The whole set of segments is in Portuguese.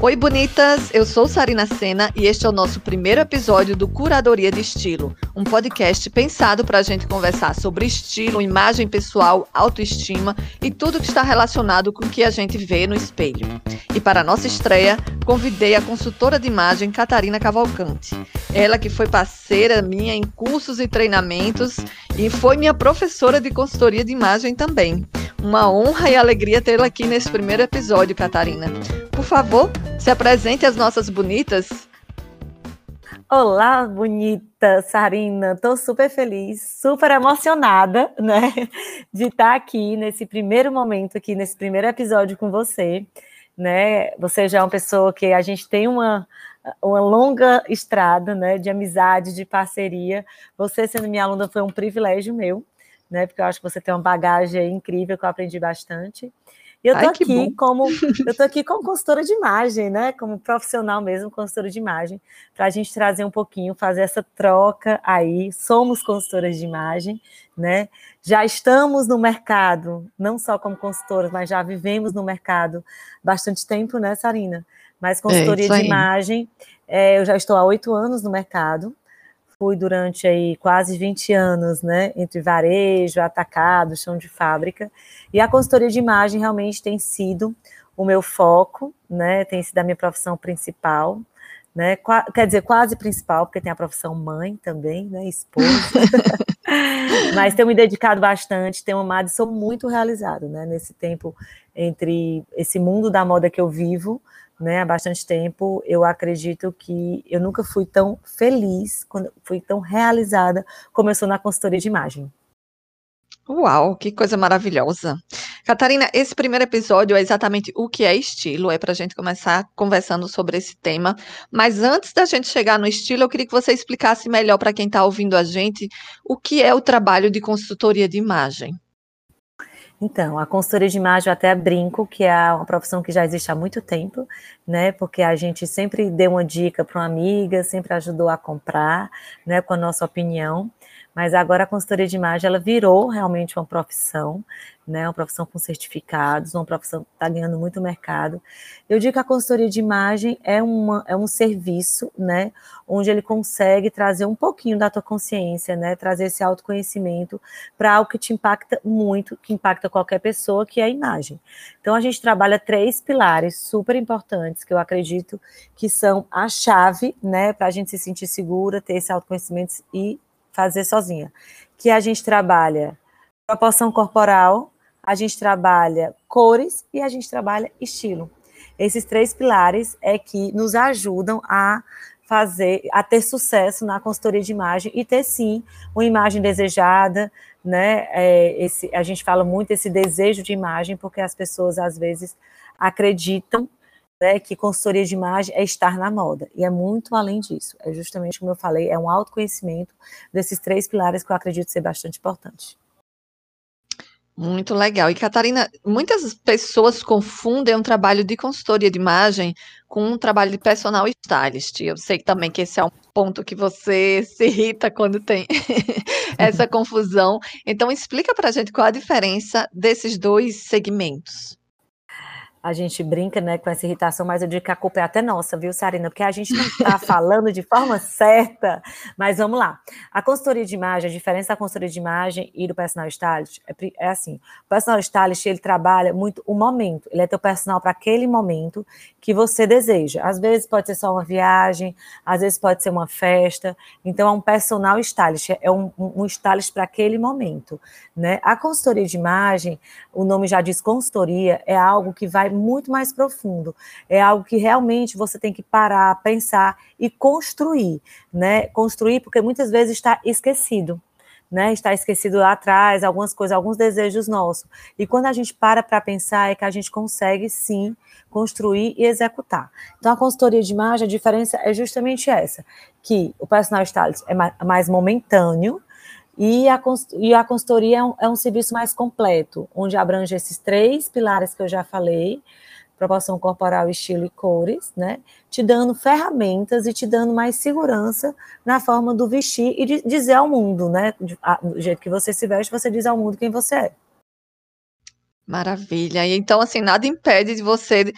Oi, bonitas! Eu sou Sarina Sena e este é o nosso primeiro episódio do Curadoria de Estilo, um podcast pensado para a gente conversar sobre estilo, imagem pessoal, autoestima e tudo que está relacionado com o que a gente vê no espelho. E para a nossa estreia, convidei a consultora de imagem Catarina Cavalcante. Ela que foi parceira minha em cursos e treinamentos e foi minha professora de consultoria de imagem também. Uma honra e alegria tê-la aqui nesse primeiro episódio, Catarina. Por favor, se apresente às nossas bonitas. Olá, bonita Sarina. Estou super feliz, super emocionada, né, de estar aqui nesse primeiro momento aqui nesse primeiro episódio com você, né? Você já é uma pessoa que a gente tem uma uma longa estrada, né, de amizade, de parceria. Você sendo minha aluna foi um privilégio meu, né? Porque eu acho que você tem uma bagagem incrível que eu aprendi bastante. E eu tô Ai, aqui como eu tô aqui como consultora de imagem, né? Como profissional mesmo, consultora de imagem, para a gente trazer um pouquinho, fazer essa troca aí. Somos consultoras de imagem, né? Já estamos no mercado, não só como consultoras, mas já vivemos no mercado bastante tempo, né, Sarina? Mas consultoria é de imagem, é, eu já estou há oito anos no mercado fui durante aí quase 20 anos, né, entre varejo, atacado, chão de fábrica, e a consultoria de imagem realmente tem sido o meu foco, né, tem sido a minha profissão principal, né, quer dizer, quase principal, porque tem a profissão mãe também, né, esposa, mas tenho me dedicado bastante, tenho amado e sou muito realizado, né, nesse tempo entre esse mundo da moda que eu vivo, né, há bastante tempo, eu acredito que eu nunca fui tão feliz, quando fui tão realizada como eu sou na consultoria de imagem. Uau, que coisa maravilhosa. Catarina, esse primeiro episódio é exatamente o que é estilo, é para a gente começar conversando sobre esse tema. Mas antes da gente chegar no estilo, eu queria que você explicasse melhor para quem está ouvindo a gente o que é o trabalho de consultoria de imagem. Então, a consultoria de imagem eu até brinco que é uma profissão que já existe há muito tempo, né? Porque a gente sempre deu uma dica para uma amiga, sempre ajudou a comprar, né? Com a nossa opinião. Mas agora a consultoria de imagem ela virou realmente uma profissão, né, uma profissão com certificados, uma profissão que está ganhando muito mercado. Eu digo que a consultoria de imagem é, uma, é um serviço, né, onde ele consegue trazer um pouquinho da tua consciência, né, trazer esse autoconhecimento para algo que te impacta muito, que impacta qualquer pessoa, que é a imagem. Então a gente trabalha três pilares super importantes que eu acredito que são a chave, né, para a gente se sentir segura, ter esse autoconhecimento e fazer sozinha. Que a gente trabalha proporção corporal, a gente trabalha cores e a gente trabalha estilo. Esses três pilares é que nos ajudam a fazer, a ter sucesso na consultoria de imagem e ter sim uma imagem desejada, né? É, esse, a gente fala muito esse desejo de imagem porque as pessoas às vezes acreditam né, que consultoria de imagem é estar na moda, e é muito além disso. É justamente como eu falei, é um autoconhecimento desses três pilares que eu acredito ser bastante importante. Muito legal. E, Catarina, muitas pessoas confundem um trabalho de consultoria de imagem com um trabalho de personal stylist. Eu sei também que esse é um ponto que você se irrita quando tem essa confusão. Então, explica para a gente qual a diferença desses dois segmentos a gente brinca né, com essa irritação, mas eu digo que a culpa é até nossa, viu, Sarina? Porque a gente não está falando de forma certa. Mas vamos lá. A consultoria de imagem, a diferença da consultoria de imagem e do personal stylist é, é assim: o personal stylist ele trabalha muito o momento, ele é teu personal para aquele momento que você deseja. Às vezes pode ser só uma viagem, às vezes pode ser uma festa. Então é um personal stylist, é um, um stylist para aquele momento. Né? A consultoria de imagem, o nome já diz consultoria, é algo que vai muito mais profundo. É algo que realmente você tem que parar, pensar e construir, né? Construir porque muitas vezes está esquecido. Né, está esquecido lá atrás, algumas coisas, alguns desejos nossos. E quando a gente para para pensar, é que a gente consegue sim construir e executar. Então, a consultoria de imagem, a diferença é justamente essa: que o personal stylist é mais momentâneo, e a, e a consultoria é um, é um serviço mais completo, onde abrange esses três pilares que eu já falei, proporção corporal, estilo e cores, né? Te dando ferramentas e te dando mais segurança na forma do vestir e de dizer ao mundo, né? Do jeito que você se veste, você diz ao mundo quem você é. Maravilha. E então, assim, nada impede de você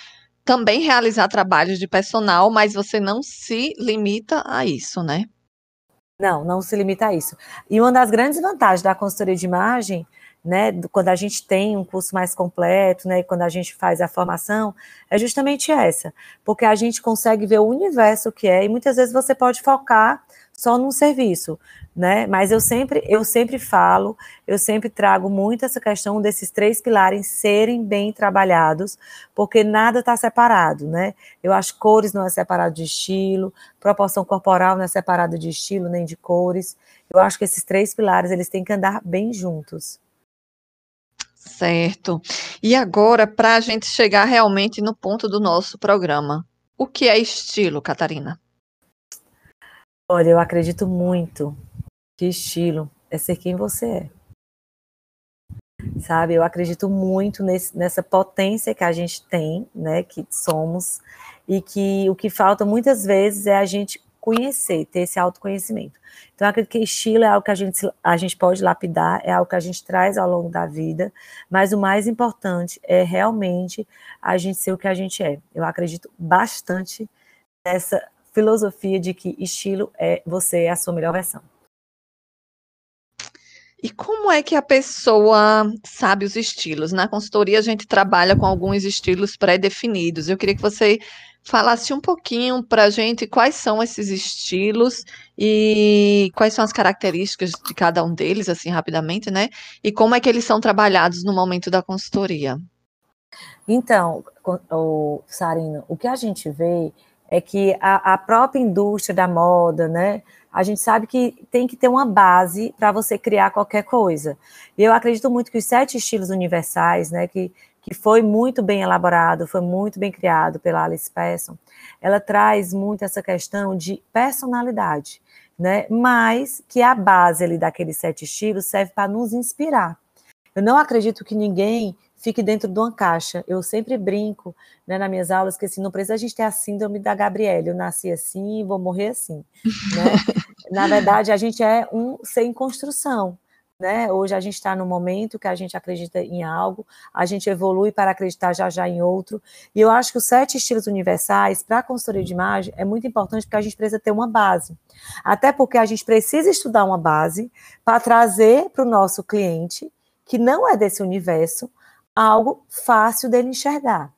também realizar trabalhos de personal, mas você não se limita a isso, né? Não, não se limita a isso. E uma das grandes vantagens da consultoria de imagem, né, quando a gente tem um curso mais completo, né, quando a gente faz a formação, é justamente essa, porque a gente consegue ver o universo que é, e muitas vezes você pode focar só num serviço, né? Mas eu sempre, eu sempre falo, eu sempre trago muito essa questão desses três pilares serem bem trabalhados, porque nada está separado, né? Eu acho que cores não é separado de estilo, proporção corporal não é separado de estilo nem de cores. Eu acho que esses três pilares eles têm que andar bem juntos. Certo. E agora, para a gente chegar realmente no ponto do nosso programa, o que é estilo, Catarina? Olha, eu acredito muito que estilo é ser quem você é. Sabe, eu acredito muito nesse, nessa potência que a gente tem, né, que somos, e que o que falta muitas vezes é a gente conhecer, ter esse autoconhecimento. Então, eu acredito que estilo é algo que a gente, a gente pode lapidar, é algo que a gente traz ao longo da vida, mas o mais importante é realmente a gente ser o que a gente é. Eu acredito bastante nessa filosofia de que estilo é você é a sua melhor versão. E como é que a pessoa sabe os estilos? Na consultoria a gente trabalha com alguns estilos pré-definidos. Eu queria que você falasse um pouquinho para a gente quais são esses estilos e quais são as características de cada um deles, assim, rapidamente, né? E como é que eles são trabalhados no momento da consultoria. Então, o Sarino, o que a gente vê é que a, a própria indústria da moda, né? A gente sabe que tem que ter uma base para você criar qualquer coisa. E eu acredito muito que os sete estilos universais, né, que, que foi muito bem elaborado, foi muito bem criado pela Alice Persson, ela traz muito essa questão de personalidade, né? Mas que a base ali daqueles sete estilos serve para nos inspirar. Eu não acredito que ninguém fique dentro de uma caixa. Eu sempre brinco né, nas minhas aulas que assim, não precisa a gente ter a síndrome da Gabriela. Eu nasci assim, vou morrer assim. Né? Na verdade, a gente é um ser em construção. Né? Hoje a gente está no momento que a gente acredita em algo, a gente evolui para acreditar já já em outro. E eu acho que os sete estilos universais para a consultoria de imagem é muito importante porque a gente precisa ter uma base. Até porque a gente precisa estudar uma base para trazer para o nosso cliente, que não é desse universo, algo fácil dele enxergar.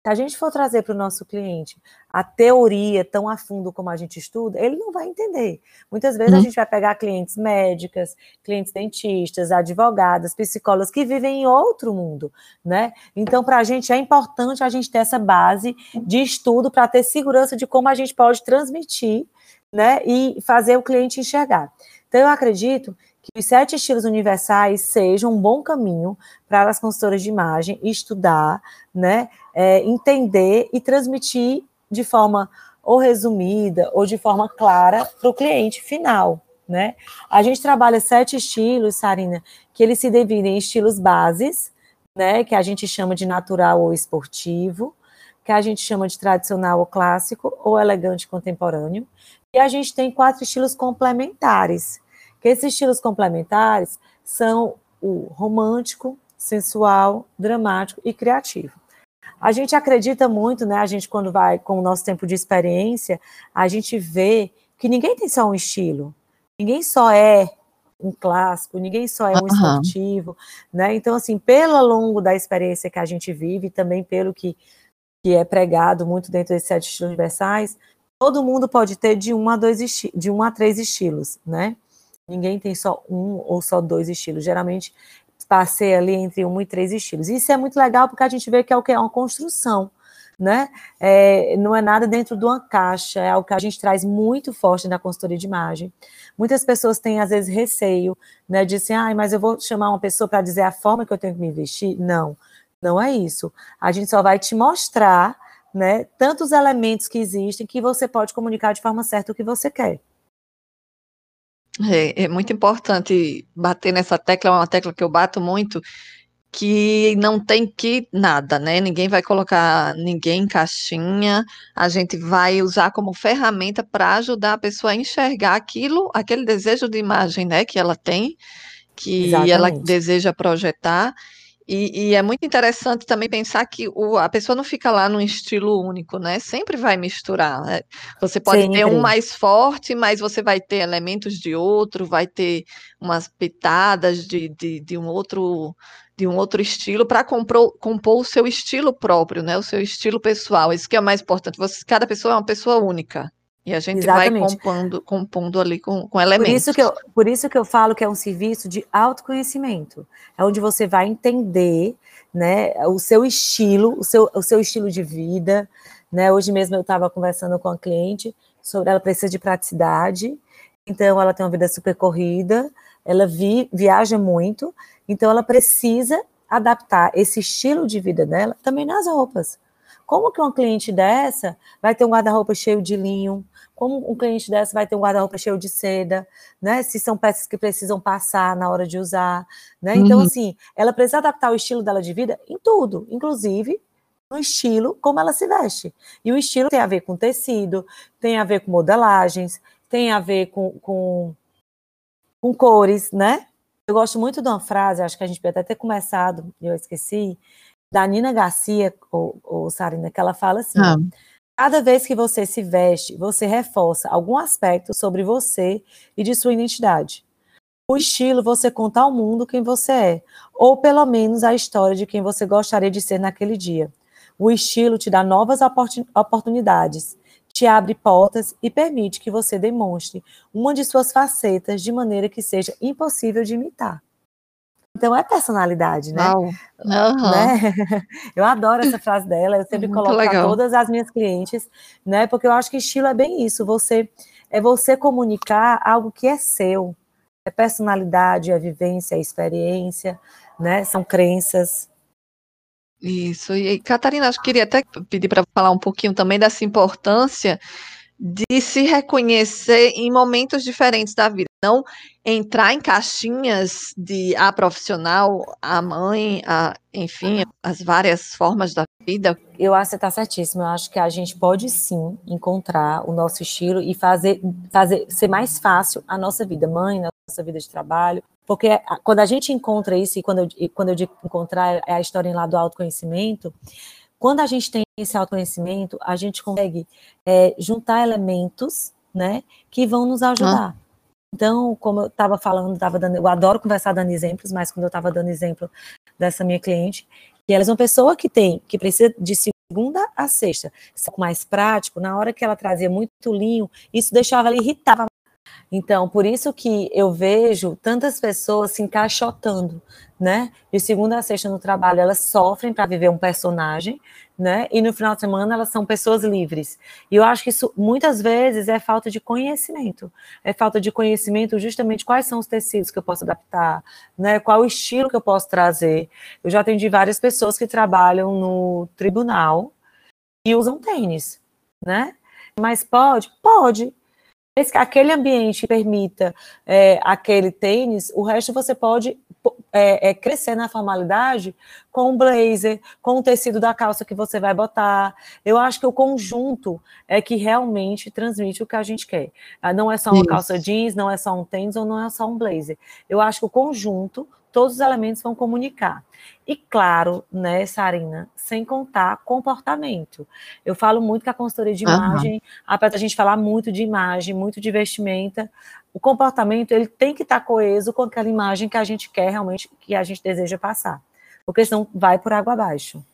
Se a gente for trazer para o nosso cliente a teoria tão a fundo como a gente estuda, ele não vai entender. Muitas vezes uhum. a gente vai pegar clientes médicas, clientes dentistas, advogadas, psicólogas que vivem em outro mundo, né? Então, para a gente é importante a gente ter essa base de estudo para ter segurança de como a gente pode transmitir, né? E fazer o cliente enxergar. Então, eu acredito que os sete estilos universais sejam um bom caminho para as consultoras de imagem estudar, né, é, entender e transmitir de forma ou resumida ou de forma clara para o cliente final. Né? A gente trabalha sete estilos, Sarina, que eles se dividem em estilos bases, né, que a gente chama de natural ou esportivo, que a gente chama de tradicional ou clássico, ou elegante contemporâneo, e a gente tem quatro estilos complementares, esses estilos complementares são o romântico, sensual, dramático e criativo. A gente acredita muito, né? A gente, quando vai com o nosso tempo de experiência, a gente vê que ninguém tem só um estilo, ninguém só é um clássico, ninguém só é um uhum. esportivo, né? Então, assim, pelo longo da experiência que a gente vive, também pelo que, que é pregado muito dentro desses sete estilos universais, todo mundo pode ter de um a dois de um a três estilos, né? Ninguém tem só um ou só dois estilos. Geralmente passei ali entre um e três estilos. Isso é muito legal porque a gente vê que é o que é uma construção, né? É, não é nada dentro de uma caixa, é algo que a gente traz muito forte na consultoria de imagem. Muitas pessoas têm às vezes receio, né? Dizem, ah, mas eu vou chamar uma pessoa para dizer a forma que eu tenho que me vestir. Não, não é isso. A gente só vai te mostrar, né? Tantos elementos que existem que você pode comunicar de forma certa o que você quer. É, é muito importante bater nessa tecla, é uma tecla que eu bato muito, que não tem que nada, né? Ninguém vai colocar ninguém em caixinha, a gente vai usar como ferramenta para ajudar a pessoa a enxergar aquilo, aquele desejo de imagem, né, que ela tem, que Exatamente. ela deseja projetar, E, e, é muito interessante também pensar que o, a pessoa não fica lá num estilo único, né? Sempre vai misturar. Né? Você pode Sempre. ter um mais forte, mas você vai ter elementos de outro, vai ter umas pitadas de, de, de um outro de um outro estilo para compor, compor o seu estilo próprio, né? O seu estilo pessoal. Isso que é o mais importante. Você, cada pessoa é uma pessoa única. E a gente Exatamente. vai compondo, compondo ali com, com elementos. Por isso, que eu, por isso que eu falo que é um serviço de autoconhecimento. É onde você vai entender né, o seu estilo, o seu, o seu estilo de vida. Né? Hoje mesmo eu estava conversando com a cliente sobre ela precisa de praticidade, então ela tem uma vida super corrida, ela vi, viaja muito, então ela precisa adaptar esse estilo de vida dela também nas roupas. Como que uma cliente dessa vai ter um guarda-roupa cheio de linho, como um cliente dessa vai ter um guarda-roupa cheio de seda, né? Se são peças que precisam passar na hora de usar, né? Então, uhum. Então, assim, ela precisa adaptar o estilo dela de vida em tudo, inclusive no estilo como ela se veste. E o estilo tem a ver com tecido, tem a ver com modelagens, tem a ver com, com, com cores, né? Eu gosto muito de uma frase, acho que a gente pode até ter começado, eu esqueci, da Nina Garcia, ou, ou Sarina, que ela fala assim: ah. Cada vez que você se veste, você reforça algum aspecto sobre você e de sua identidade. O estilo você conta ao mundo quem você é, ou pelo menos a história de quem você gostaria de ser naquele dia. O estilo te dá novas oportunidades, te abre portas e permite que você demonstre uma de suas facetas de maneira que seja impossível de imitar. Então é personalidade, né? Uhum. né? Eu adoro essa frase dela, eu sempre Muito coloco para todas as minhas clientes, né? Porque eu acho que estilo é bem isso, você é você comunicar algo que é seu. É personalidade, é vivência, é experiência, né? São crenças. Isso. E Catarina, acho que queria até pedir para falar um pouquinho também dessa importância de se reconhecer em momentos diferentes da vida, não entrar em caixinhas de a profissional, a mãe, a, enfim, as várias formas da vida. Eu acho que você está certíssimo. Eu acho que a gente pode sim encontrar o nosso estilo e fazer, fazer ser mais fácil a nossa vida, mãe, nossa vida de trabalho. Porque quando a gente encontra isso, e quando eu, quando eu digo encontrar, é a história lá do autoconhecimento, quando a gente tem esse autoconhecimento, a gente consegue é, juntar elementos, né, que vão nos ajudar. Ah. Então, como eu estava falando, tava dando, eu adoro conversar dando exemplos, mas quando eu estava dando exemplo dessa minha cliente, que ela é uma pessoa que tem, que precisa de segunda a sexta, mais prático, na hora que ela trazia muito linho, isso deixava ela irritava então, por isso que eu vejo tantas pessoas se encaixotando, né? De segunda a sexta no trabalho, elas sofrem para viver um personagem, né? E no final de semana elas são pessoas livres. E eu acho que isso muitas vezes é falta de conhecimento. É falta de conhecimento justamente quais são os tecidos que eu posso adaptar, né? Qual o estilo que eu posso trazer. Eu já atendi várias pessoas que trabalham no tribunal e usam tênis, né? Mas pode? Pode aquele ambiente permita é, aquele tênis, o resto você pode é, é, crescer na formalidade com o blazer, com o tecido da calça que você vai botar. Eu acho que o conjunto é que realmente transmite o que a gente quer. Ah, não é só uma Isso. calça jeans, não é só um tênis ou não é só um blazer. Eu acho que o conjunto todos os elementos vão comunicar. E claro, né, Sarina, sem contar comportamento. Eu falo muito que a consultoria de imagem, uhum. apesar da gente falar muito de imagem, muito de vestimenta, o comportamento ele tem que estar coeso com aquela imagem que a gente quer realmente, que a gente deseja passar. Porque senão vai por água abaixo.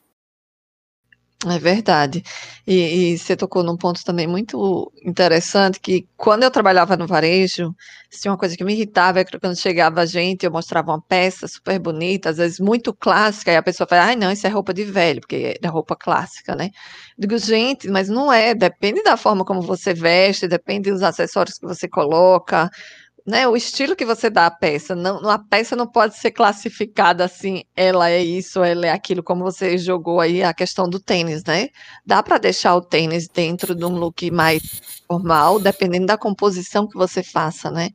É verdade. E, e, você tocou num ponto também muito interessante, que quando eu trabalhava no varejo, tinha uma coisa que me irritava, é que quando chegava a gente, eu mostrava uma peça super bonita, às vezes muito clássica, e a pessoa fala, ai não, isso é roupa de velho, porque é roupa clássica, né? Eu digo, gente, mas não é, depende da forma como você veste, depende dos acessórios que você coloca, né, o estilo que você dá à peça. Não, a peça não pode ser classificada assim, ela é isso, ela é aquilo, como você jogou aí a questão do tênis, né? Dá para deixar o tênis dentro de um look mais formal, dependendo da composição que você faça, né?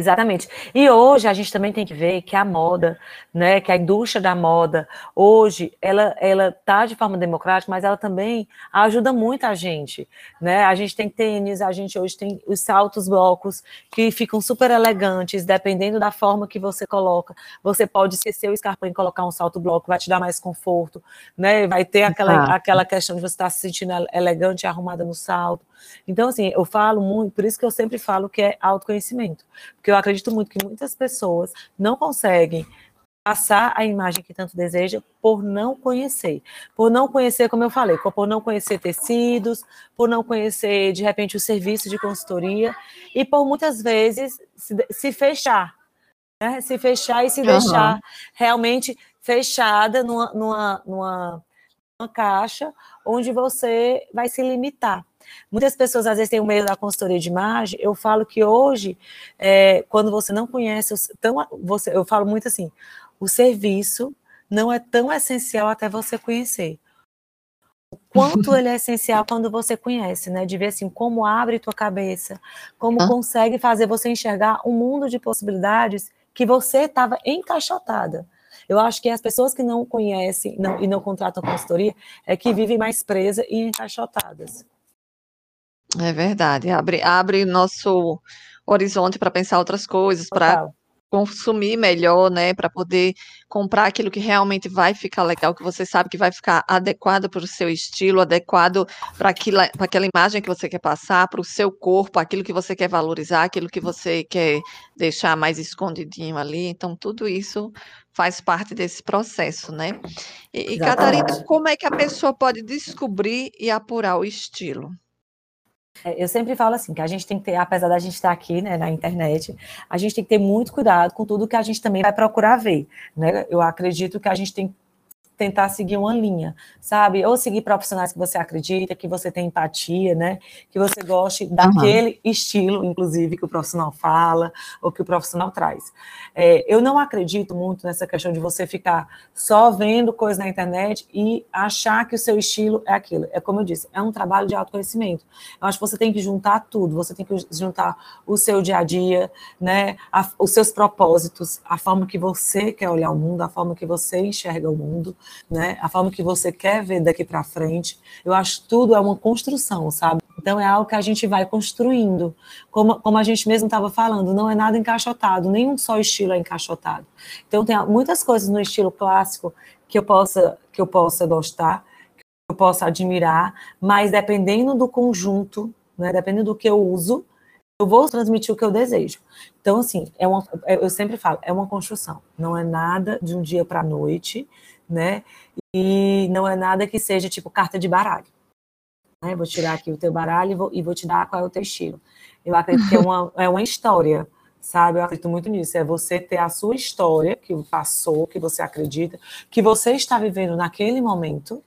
Exatamente. E hoje a gente também tem que ver que a moda, né, que a indústria da moda, hoje, ela ela tá de forma democrática, mas ela também ajuda muito a gente, né? A gente tem tênis, a gente hoje tem os saltos blocos que ficam super elegantes, dependendo da forma que você coloca. Você pode esquecer o escarpão e colocar um salto bloco, vai te dar mais conforto, né? Vai ter aquela, ah. aquela questão de você estar tá se sentindo elegante e arrumada no salto. Então, assim, eu falo muito, por isso que eu sempre falo que é autoconhecimento, porque eu acredito muito que muitas pessoas não conseguem passar a imagem que tanto deseja por não conhecer. Por não conhecer, como eu falei, por não conhecer tecidos, por não conhecer, de repente, o serviço de consultoria, e por muitas vezes se, se fechar. Né? Se fechar e se uhum. deixar realmente fechada numa, numa, numa, numa caixa onde você vai se limitar. Muitas pessoas às vezes têm o medo da consultoria de imagem. Eu falo que hoje, é, quando você não conhece, tão, você, eu falo muito assim: o serviço não é tão essencial até você conhecer. O quanto ele é essencial quando você conhece, né? De ver assim como abre tua cabeça, como ah. consegue fazer você enxergar um mundo de possibilidades que você estava encaixotada. Eu acho que as pessoas que não conhecem não, e não contratam consultoria é que vivem mais presas e encaixotadas. É verdade, abre, abre nosso horizonte para pensar outras coisas, para consumir melhor, né, para poder comprar aquilo que realmente vai ficar legal, que você sabe que vai ficar adequado para o seu estilo, adequado para aquela imagem que você quer passar, para o seu corpo, aquilo que você quer valorizar, aquilo que você quer deixar mais escondidinho ali. Então, tudo isso faz parte desse processo, né? E, e Catarina, como é que a pessoa pode descobrir e apurar o estilo? É, eu sempre falo assim, que a gente tem que ter, apesar da gente estar aqui né, na internet, a gente tem que ter muito cuidado com tudo que a gente também vai procurar ver. Né? Eu acredito que a gente tem tentar seguir uma linha, sabe? Ou seguir profissionais que você acredita, que você tem empatia, né? Que você goste daquele uhum. estilo, inclusive, que o profissional fala ou que o profissional traz. É, eu não acredito muito nessa questão de você ficar só vendo coisas na internet e achar que o seu estilo é aquilo. É como eu disse, é um trabalho de autoconhecimento. Eu acho que você tem que juntar tudo, você tem que juntar o seu dia a dia, né? A, os seus propósitos, a forma que você quer olhar o mundo, a forma que você enxerga o mundo, né? A forma que você quer ver daqui para frente. Eu acho que tudo é uma construção, sabe? Então é algo que a gente vai construindo. Como, como a gente mesmo estava falando, não é nada encaixotado, nenhum só estilo é encaixotado. Então tem muitas coisas no estilo clássico que eu possa que eu possa gostar, que eu possa admirar, mas dependendo do conjunto, né, dependendo do que eu uso, eu vou transmitir o que eu desejo. Então, assim, é uma, eu sempre falo, é uma construção, não é nada de um dia para a noite, né? E não é nada que seja tipo carta de baralho. Né? Vou tirar aqui o teu baralho e vou, e vou te dar qual é o teu estilo. Eu acredito que é uma, é uma história, sabe? Eu acredito muito nisso. É você ter a sua história que passou, que você acredita, que você está vivendo naquele momento,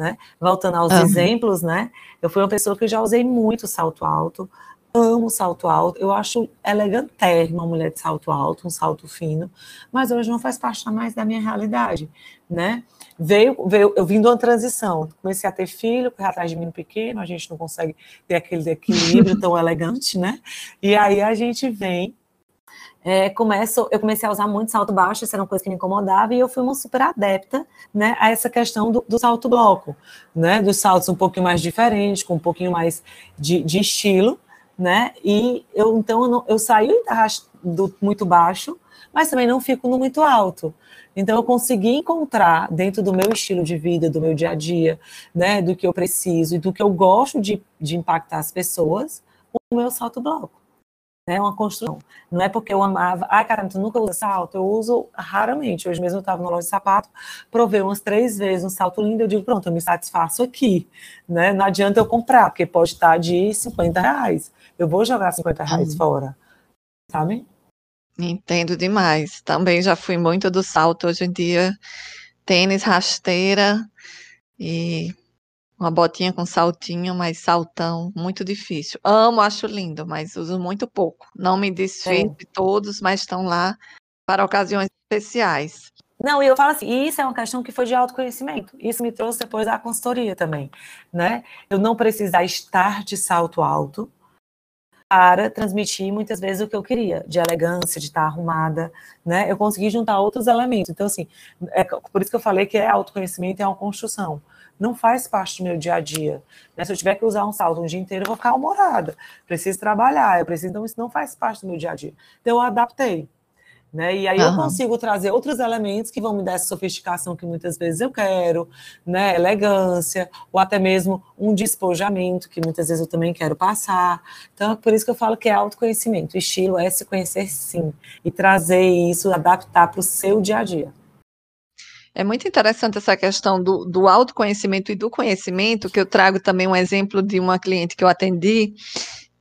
né? Voltando aos uhum. exemplos, né? Eu fui uma pessoa que já usei muito salto alto, amo salto alto, eu acho elegantérrimo uma mulher de salto alto, um salto fino, mas hoje não faz parte mais da minha realidade, né? Veio, veio, eu vim de uma transição, comecei a ter filho, correr atrás de menino pequeno, a gente não consegue ter aquele equilíbrio tão elegante, né? E aí a gente vem é, começo, eu comecei a usar muito salto baixo, isso era uma coisa que me incomodava, e eu fui uma super adepta né, a essa questão do, do salto bloco, né, dos saltos um pouquinho mais diferentes, com um pouquinho mais de, de estilo, né? E eu então eu, não, eu do muito baixo, mas também não fico no muito alto. Então eu consegui encontrar dentro do meu estilo de vida, do meu dia a dia, né, do que eu preciso e do que eu gosto de, de impactar as pessoas, o meu salto bloco né? Uma construção. Não é porque eu amava, ai, caramba, tu nunca usa salto? Eu uso raramente. Hoje mesmo eu estava na loja de sapato, provei umas três vezes um salto lindo, eu digo, pronto, eu me satisfaço aqui, né? Não adianta eu comprar, porque pode estar de 50 reais. Eu vou jogar 50 reais uhum. fora, sabe? Entendo demais. Também já fui muito do salto hoje em dia. Tênis, rasteira e uma botinha com saltinho, mas saltão, muito difícil. Amo, acho lindo, mas uso muito pouco. Não me desfiz de todos, mas estão lá para ocasiões especiais. Não, e eu falo assim, isso é uma questão que foi de autoconhecimento. Isso me trouxe depois da consultoria também, né? Eu não precisar estar de salto alto, para transmitir muitas vezes o que eu queria, de elegância, de estar arrumada, né? Eu consegui juntar outros elementos. Então, assim, é por isso que eu falei que é autoconhecimento, é uma construção. Não faz parte do meu dia a dia. Né? Se eu tiver que usar um salto um dia inteiro, eu vou ficar humorada. Preciso trabalhar, eu preciso, então isso não faz parte do meu dia a dia. Então, eu adaptei. Né? E aí uhum. eu consigo trazer outros elementos que vão me dar essa sofisticação que muitas vezes eu quero, né? Elegância, ou até mesmo um despojamento que muitas vezes eu também quero passar. Então, é por isso que eu falo que é autoconhecimento. O estilo é se conhecer sim e trazer isso, adaptar para o seu dia a dia. É muito interessante essa questão do, do autoconhecimento e do conhecimento, que eu trago também um exemplo de uma cliente que eu atendi,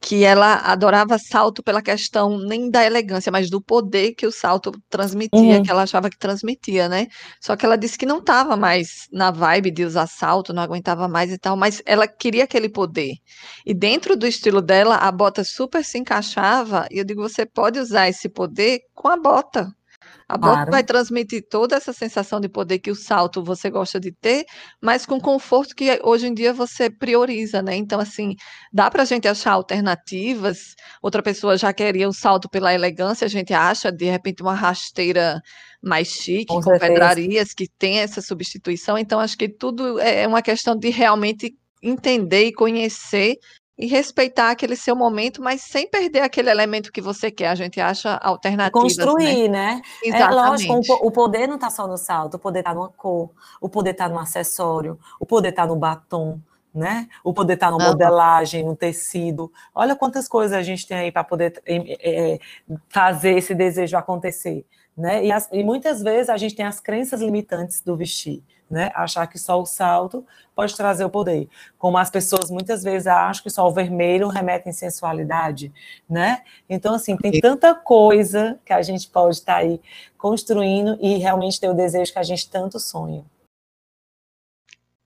que ela adorava salto pela questão nem da elegância, mas do poder que o salto transmitia, uhum. que ela achava que transmitia, né? Só que ela disse que não estava mais na vibe de usar salto, não aguentava mais e tal, mas ela queria aquele poder. E dentro do estilo dela, a bota super se encaixava, e eu digo, você pode usar esse poder com a bota. A bota claro. vai transmitir toda essa sensação de poder que o salto você gosta de ter, mas com conforto que hoje em dia você prioriza, né? Então, assim, dá para a gente achar alternativas. Outra pessoa já queria o salto pela elegância, a gente acha, de repente, uma rasteira mais chique, com, com pedrarias, que tem essa substituição. Então, acho que tudo é uma questão de realmente entender e conhecer e respeitar aquele seu momento, mas sem perder aquele elemento que você quer. A gente acha alternativas. Né? Construir, né? né? Exatamente. É lógico, o poder não está só no salto, o poder está numa cor, o poder está no acessório, o poder está no batom, né? O poder estar tá na modelagem, no tecido. Olha quantas coisas a gente tem aí para poder é, fazer esse desejo acontecer, né? E, as, e muitas vezes a gente tem as crenças limitantes do vestir né? Achar que só o salto pode trazer o poder. Como as pessoas muitas vezes acham que só o vermelho remete em sensualidade, né? Então, assim, tem tanta coisa que a gente pode estar tá aí construindo e realmente ter o desejo que a gente tanto sonha.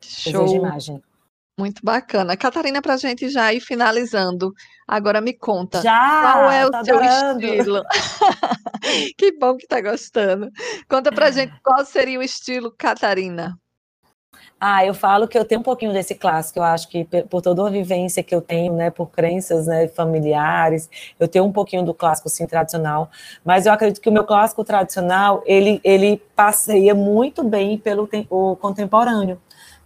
Show. Desejo de imagem. Muito bacana. Catarina, para a gente já ir finalizando, agora me conta, já, qual é o tá seu adorando. estilo? que bom que está gostando. Conta para a gente qual seria o estilo Catarina. Ah, eu falo que eu tenho um pouquinho desse clássico, eu acho que por toda a vivência que eu tenho, né, por crenças né, familiares, eu tenho um pouquinho do clássico, sim, tradicional, mas eu acredito que o meu clássico tradicional, ele, ele passeia muito bem pelo o contemporâneo,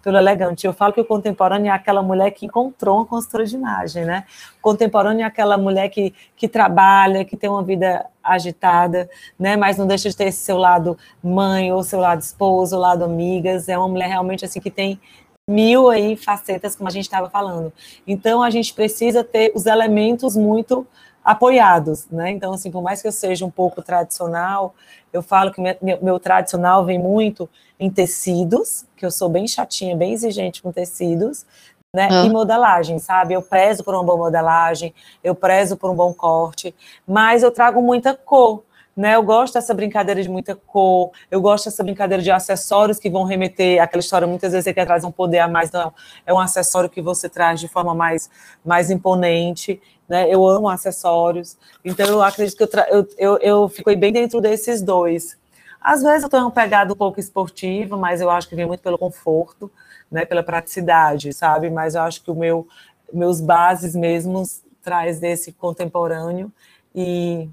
pelo elegante. Eu falo que o contemporâneo é aquela mulher que encontrou uma consultora de imagem, né? O contemporâneo é aquela mulher que, que trabalha, que tem uma vida agitada, né? Mas não deixa de ter esse seu lado mãe, ou seu lado esposa, ou lado amigas. É uma mulher realmente assim que tem mil aí facetas, como a gente estava falando. Então a gente precisa ter os elementos muito apoiados, né? Então, assim, por mais que eu seja um pouco tradicional, eu falo que meu, meu, tradicional vem muito em tecidos, que eu sou bem chatinha, bem exigente com tecidos, né? Ah. E modelagem, sabe? Eu prezo por uma boa modelagem, eu prezo por um bom corte, mas eu trago muita cor, né? Eu gosto dessa brincadeira de muita cor, eu gosto dessa brincadeira de acessórios que vão remeter aquela história. Muitas vezes você quer trazer um poder a mais, não. É um acessório que você traz de forma mais, mais imponente né? Eu amo acessórios, então eu acredito que eu, eu, eu, eu fico bem dentro desses dois. Às vezes eu tenho uma pegada um pouco esportiva, mas eu acho que vem muito pelo conforto, né? Pela praticidade, sabe? Mas eu acho que o meu, meus bases mesmos traz desse contemporâneo e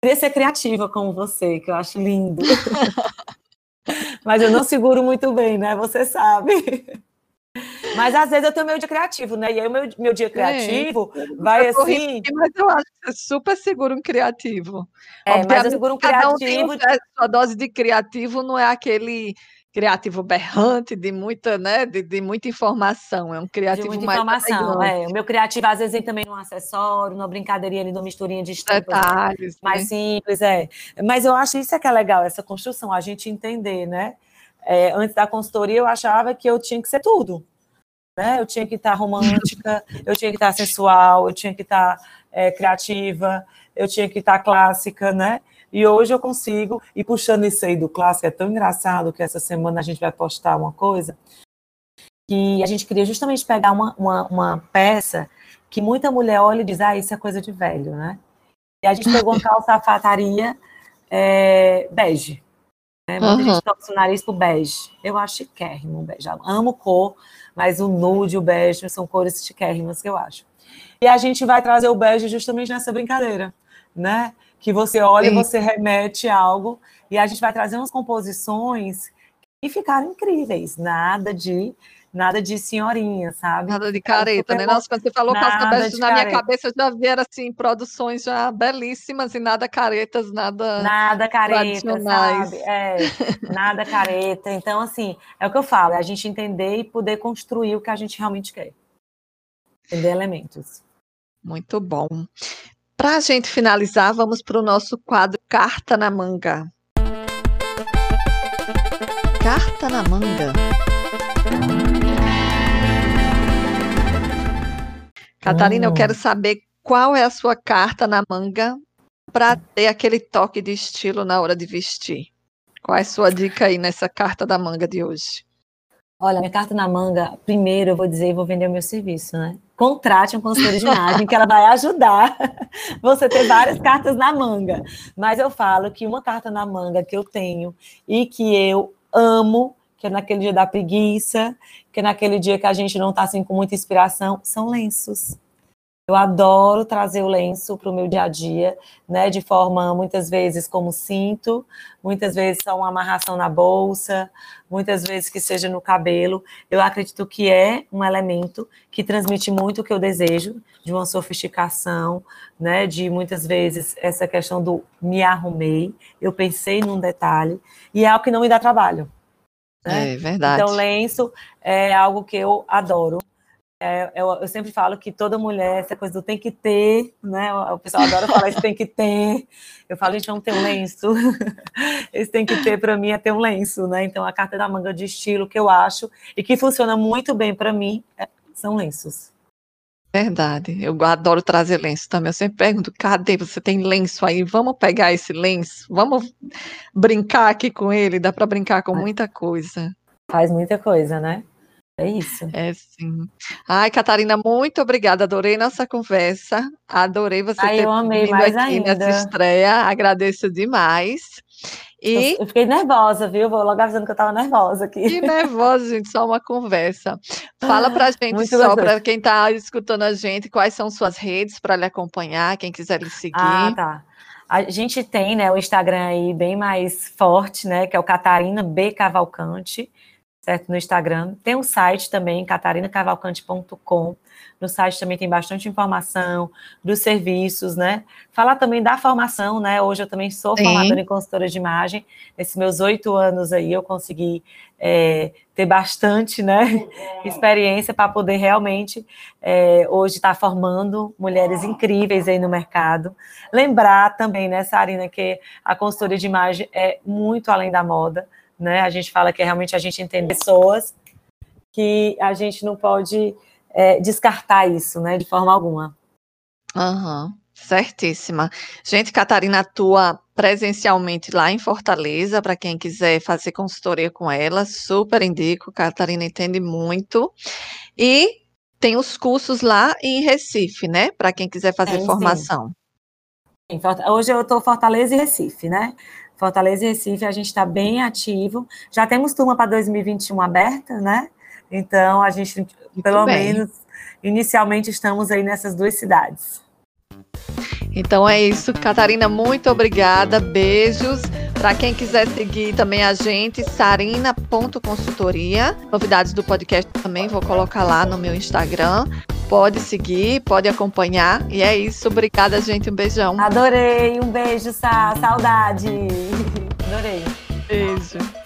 queria ser criativa como você, que eu acho lindo. mas eu não seguro muito bem, né? Você sabe. Mas às vezes eu tenho meu dia criativo, né? E aí o meu, meu dia criativo é, vai assim. mas eu acho que é super seguro um criativo. É, Obviamente, mas eu seguro um criativo. Um a dose de criativo não é aquele criativo berrante de muita, né, de, de muita informação, é um criativo de muita mais informação, é. O meu criativo às vezes vem também num acessório, numa brincadeirinha ali, numa misturinha de estampas, detalhes, mais né? simples, é. Mas eu acho isso é que é legal essa construção, a gente entender, né? É, antes da consultoria eu achava que eu tinha que ser tudo, né? Eu tinha que estar romântica, eu tinha que estar sensual, eu tinha que estar é, criativa, eu tinha que estar clássica, né? E hoje eu consigo, e puxando isso aí do clássico, é tão engraçado que essa semana a gente vai postar uma coisa, que a gente queria justamente pegar uma, uma, uma peça que muita mulher olha e diz, ah, isso é coisa de velho, né? E a gente pegou uma calça fataria é, bege, Né? Muita uhum. gente torce o nariz pro bege. Eu acho chiquérrimo o bege. Amo cor, mas o nude e o bege são cores chiquérrimas que eu acho. E a gente vai trazer o bege justamente nessa brincadeira, né? Que você olha e você remete algo, e a gente vai trazer umas composições que ficaram incríveis. Nada de nada de senhorinha, sabe? Nada de careta, né? Nossa, quando você falou Casca na minha cabeça já vieram assim produções já belíssimas e nada caretas, nada nada careta, sabe? É, nada careta. Então assim, é o que eu falo, é a gente entender e poder construir o que a gente realmente quer. Entender elementos. Muito bom. Para a gente finalizar, vamos para o nosso quadro Carta na Manga. Carta na Manga. Catarina, eu quero saber qual é a sua carta na manga para ter aquele toque de estilo na hora de vestir. Qual é a sua dica aí nessa carta da manga de hoje? Olha, minha carta na manga, primeiro eu vou dizer e vou vender o meu serviço, né? Contrate um consultor de imagem que ela vai ajudar você ter várias cartas na manga. Mas eu falo que uma carta na manga que eu tenho e que eu amo, que é naquele dia da preguiça, que é naquele dia que a gente não está assim com muita inspiração, são lenços. Eu adoro trazer o lenço para o meu dia a dia, né? De forma muitas vezes como cinto, muitas vezes só uma amarração na bolsa, muitas vezes que seja no cabelo. Eu acredito que é um elemento que transmite muito o que eu desejo, de uma sofisticação, né? De muitas vezes essa questão do me arrumei, eu pensei num detalhe, e é algo que não me dá trabalho. Né? É verdade. Então, lenço é algo que eu adoro. É, eu, eu, sempre falo que toda mulher, essa coisa do tem que ter, né? O pessoal adora falar isso tem que ter. Eu falo, gente, vamos ter um lenço. Esse tem que ter para mim é ter um lenço, né? Então, a carta da manga de estilo que eu acho e que funciona muito bem para mim é, são lenços. Verdade, eu adoro trazer lenço também. Eu sempre pergunto: cadê você tem lenço aí? Vamos pegar esse lenço, vamos brincar aqui com ele. Dá para brincar com muita coisa. Faz muita coisa, né? É isso. É sim. Ai, Catarina, muito obrigada. Adorei nossa conversa. Adorei você Ai, ter eu amei vindo mais aqui ainda. nessa estreia. Agradeço demais. E... Eu fiquei nervosa, viu? Vou logo avisando que eu estava nervosa aqui. Que nervosa, gente, só uma conversa. Fala pra gente, Muito só para quem está escutando a gente, quais são suas redes para lhe acompanhar, quem quiser lhe seguir. Ah, tá. A gente tem, né, o Instagram aí bem mais forte, né, que é o Catarina B Cavalcante certo? No Instagram. Tem um site também, catarinacavalcante.com. No site também tem bastante informação dos serviços, né? Falar também da formação, né? Hoje eu também sou Sim. formadora em consultora de imagem. Nesses meus oito anos aí eu consegui é, ter bastante, né? Experiência para poder realmente é, hoje estar tá formando mulheres incríveis aí no mercado. Lembrar também, né, Sarina, que a consultoria de imagem é muito além da moda né? A gente fala que é realmente a gente entende pessoas que a gente não pode é, descartar isso, né, de forma alguma. Uhum, certíssima. Gente, Catarina atua presencialmente lá em Fortaleza, para quem quiser fazer consultoria com ela, super indico, Catarina entende muito. E tem os cursos lá em Recife, né, para quem quiser fazer é, formação. Sim. Hoje eu estou Fortaleza e Recife, né? Fortaleza e Recife, a gente está bem ativo. Já temos turma para 2021 aberta, né? Então, a gente, Muito pelo bem. menos, inicialmente estamos aí nessas duas cidades. Então é isso, Catarina, muito obrigada. Beijos. Para quem quiser seguir também a gente, sarina.consultoria. Novidades do podcast também vou colocar lá no meu Instagram. Pode seguir, pode acompanhar. E é isso. Obrigada, gente. Um beijão. Adorei. Um beijo, Sá. Saudade. Adorei. Beijo.